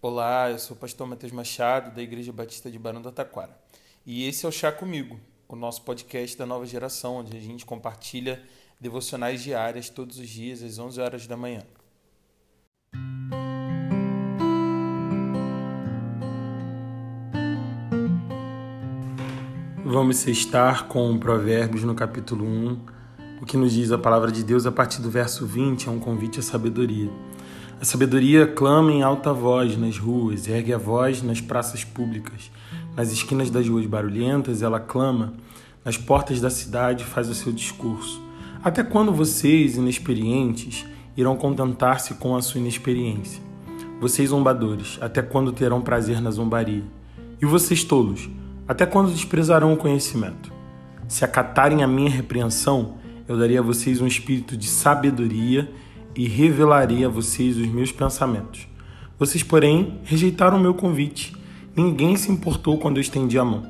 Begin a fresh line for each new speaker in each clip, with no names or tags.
Olá, eu sou o pastor Matheus Machado, da Igreja Batista de Barão do Taquara. E esse é o Chá Comigo, o nosso podcast da nova geração, onde a gente compartilha devocionais diárias todos os dias às 11 horas da manhã. Vamos estar com Provérbios no capítulo 1. O que nos diz a palavra de Deus a partir do verso 20 é um convite à sabedoria. A sabedoria clama em alta voz nas ruas, ergue a voz nas praças públicas. Nas esquinas das ruas barulhentas, ela clama. Nas portas da cidade, faz o seu discurso. Até quando vocês, inexperientes, irão contentar-se com a sua inexperiência? Vocês, zombadores, até quando terão prazer na zombaria? E vocês, tolos, até quando desprezarão o conhecimento? Se acatarem a minha repreensão, eu daria a vocês um espírito de sabedoria e revelarei a vocês os meus pensamentos. Vocês, porém, rejeitaram o meu convite. Ninguém se importou quando eu estendi a mão.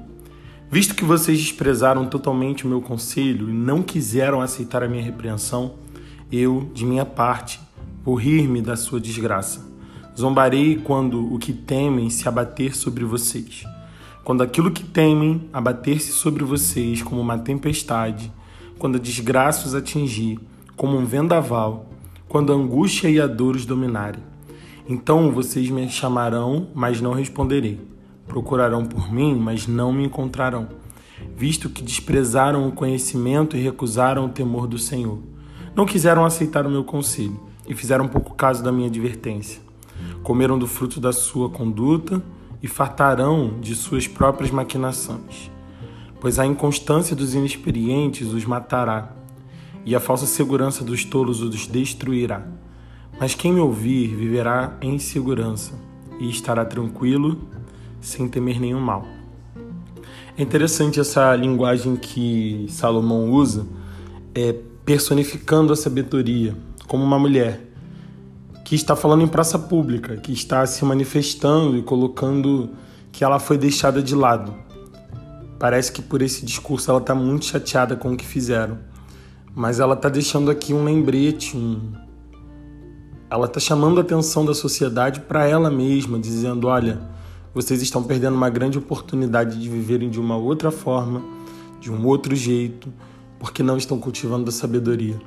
Visto que vocês desprezaram totalmente o meu conselho e não quiseram aceitar a minha repreensão, eu, de minha parte, vou rir-me da sua desgraça. Zombarei quando o que temem se abater sobre vocês. Quando aquilo que temem abater-se sobre vocês como uma tempestade, quando a desgraça os atingir como um vendaval, quando a angústia e a dor os dominarem. Então vocês me chamarão, mas não responderei. Procurarão por mim, mas não me encontrarão, visto que desprezaram o conhecimento e recusaram o temor do Senhor. Não quiseram aceitar o meu conselho e fizeram pouco caso da minha advertência. Comeram do fruto da sua conduta e fartarão de suas próprias maquinações. Pois a inconstância dos inexperientes os matará e a falsa segurança dos tolos os destruirá. Mas quem me ouvir viverá em segurança e estará tranquilo, sem temer nenhum mal. É interessante essa linguagem que Salomão usa, é, personificando a sabedoria como uma mulher que está falando em praça pública, que está se manifestando e colocando que ela foi deixada de lado. Parece que por esse discurso ela está muito chateada com o que fizeram mas ela está deixando aqui um lembrete, um... ela está chamando a atenção da sociedade para ela mesma, dizendo: olha, vocês estão perdendo uma grande oportunidade de viverem de uma outra forma, de um outro jeito, porque não estão cultivando a sabedoria.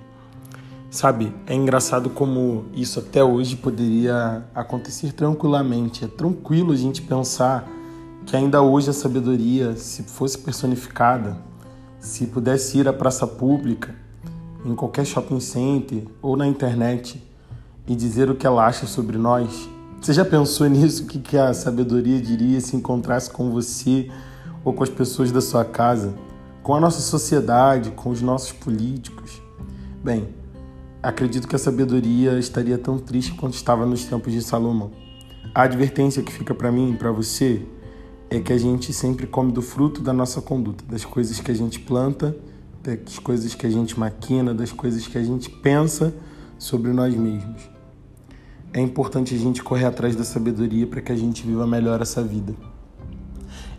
Sabe, é engraçado como isso até hoje poderia acontecer tranquilamente. É tranquilo a gente pensar que ainda hoje a sabedoria, se fosse personificada, se pudesse ir à praça pública, em qualquer shopping center ou na internet e dizer o que ela acha sobre nós? Você já pensou nisso? O que a sabedoria diria se encontrasse com você ou com as pessoas da sua casa, com a nossa sociedade, com os nossos políticos? Bem, acredito que a sabedoria estaria tão triste quanto estava nos tempos de Salomão. A advertência que fica para mim e para você é que a gente sempre come do fruto da nossa conduta, das coisas que a gente planta das coisas que a gente maquina, das coisas que a gente pensa sobre nós mesmos. É importante a gente correr atrás da sabedoria para que a gente viva melhor essa vida.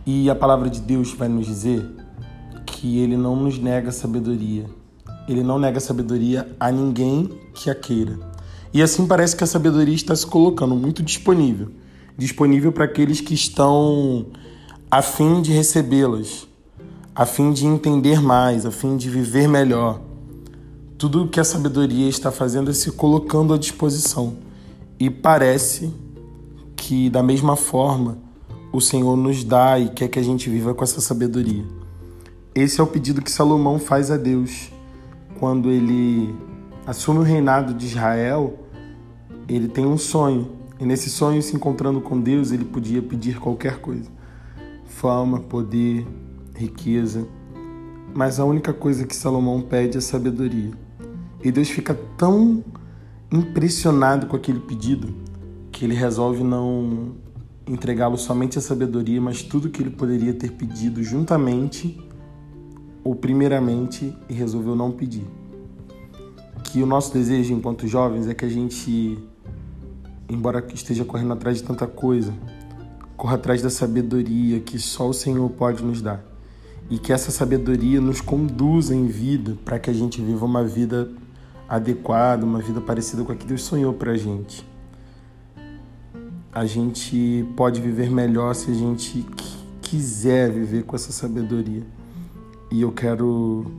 E a palavra de Deus vai nos dizer que ele não nos nega sabedoria. Ele não nega sabedoria a ninguém que a queira. E assim parece que a sabedoria está se colocando muito disponível disponível para aqueles que estão a fim de recebê-las a fim de entender mais, a fim de viver melhor. Tudo o que a sabedoria está fazendo é se colocando à disposição. E parece que, da mesma forma, o Senhor nos dá e quer que a gente viva com essa sabedoria. Esse é o pedido que Salomão faz a Deus quando ele assume o reinado de Israel. Ele tem um sonho, e nesse sonho, se encontrando com Deus, ele podia pedir qualquer coisa: fama, poder, riqueza, mas a única coisa que Salomão pede é sabedoria. E Deus fica tão impressionado com aquele pedido que ele resolve não entregá-lo somente a sabedoria, mas tudo que ele poderia ter pedido juntamente ou primeiramente e resolveu não pedir. Que o nosso desejo enquanto jovens é que a gente, embora esteja correndo atrás de tanta coisa, corra atrás da sabedoria que só o Senhor pode nos dar e que essa sabedoria nos conduza em vida para que a gente viva uma vida adequada, uma vida parecida com a que Deus sonhou para a gente. a gente pode viver melhor se a gente quiser viver com essa sabedoria. E eu quero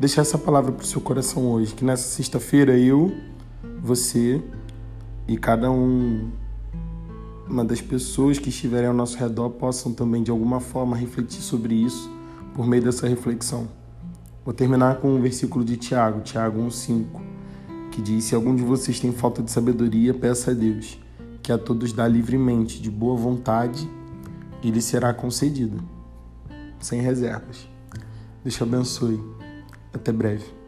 deixar essa palavra para o seu coração hoje, que nessa sexta-feira eu, você e cada um uma das pessoas que estiverem ao nosso redor possam também de alguma forma refletir sobre isso por meio dessa reflexão. Vou terminar com um versículo de Tiago, Tiago 1:5, que diz: Se algum de vocês tem falta de sabedoria, peça a Deus, que a todos dá livremente, de boa vontade, e lhe será concedida, sem reservas. Deus te abençoe. Até breve.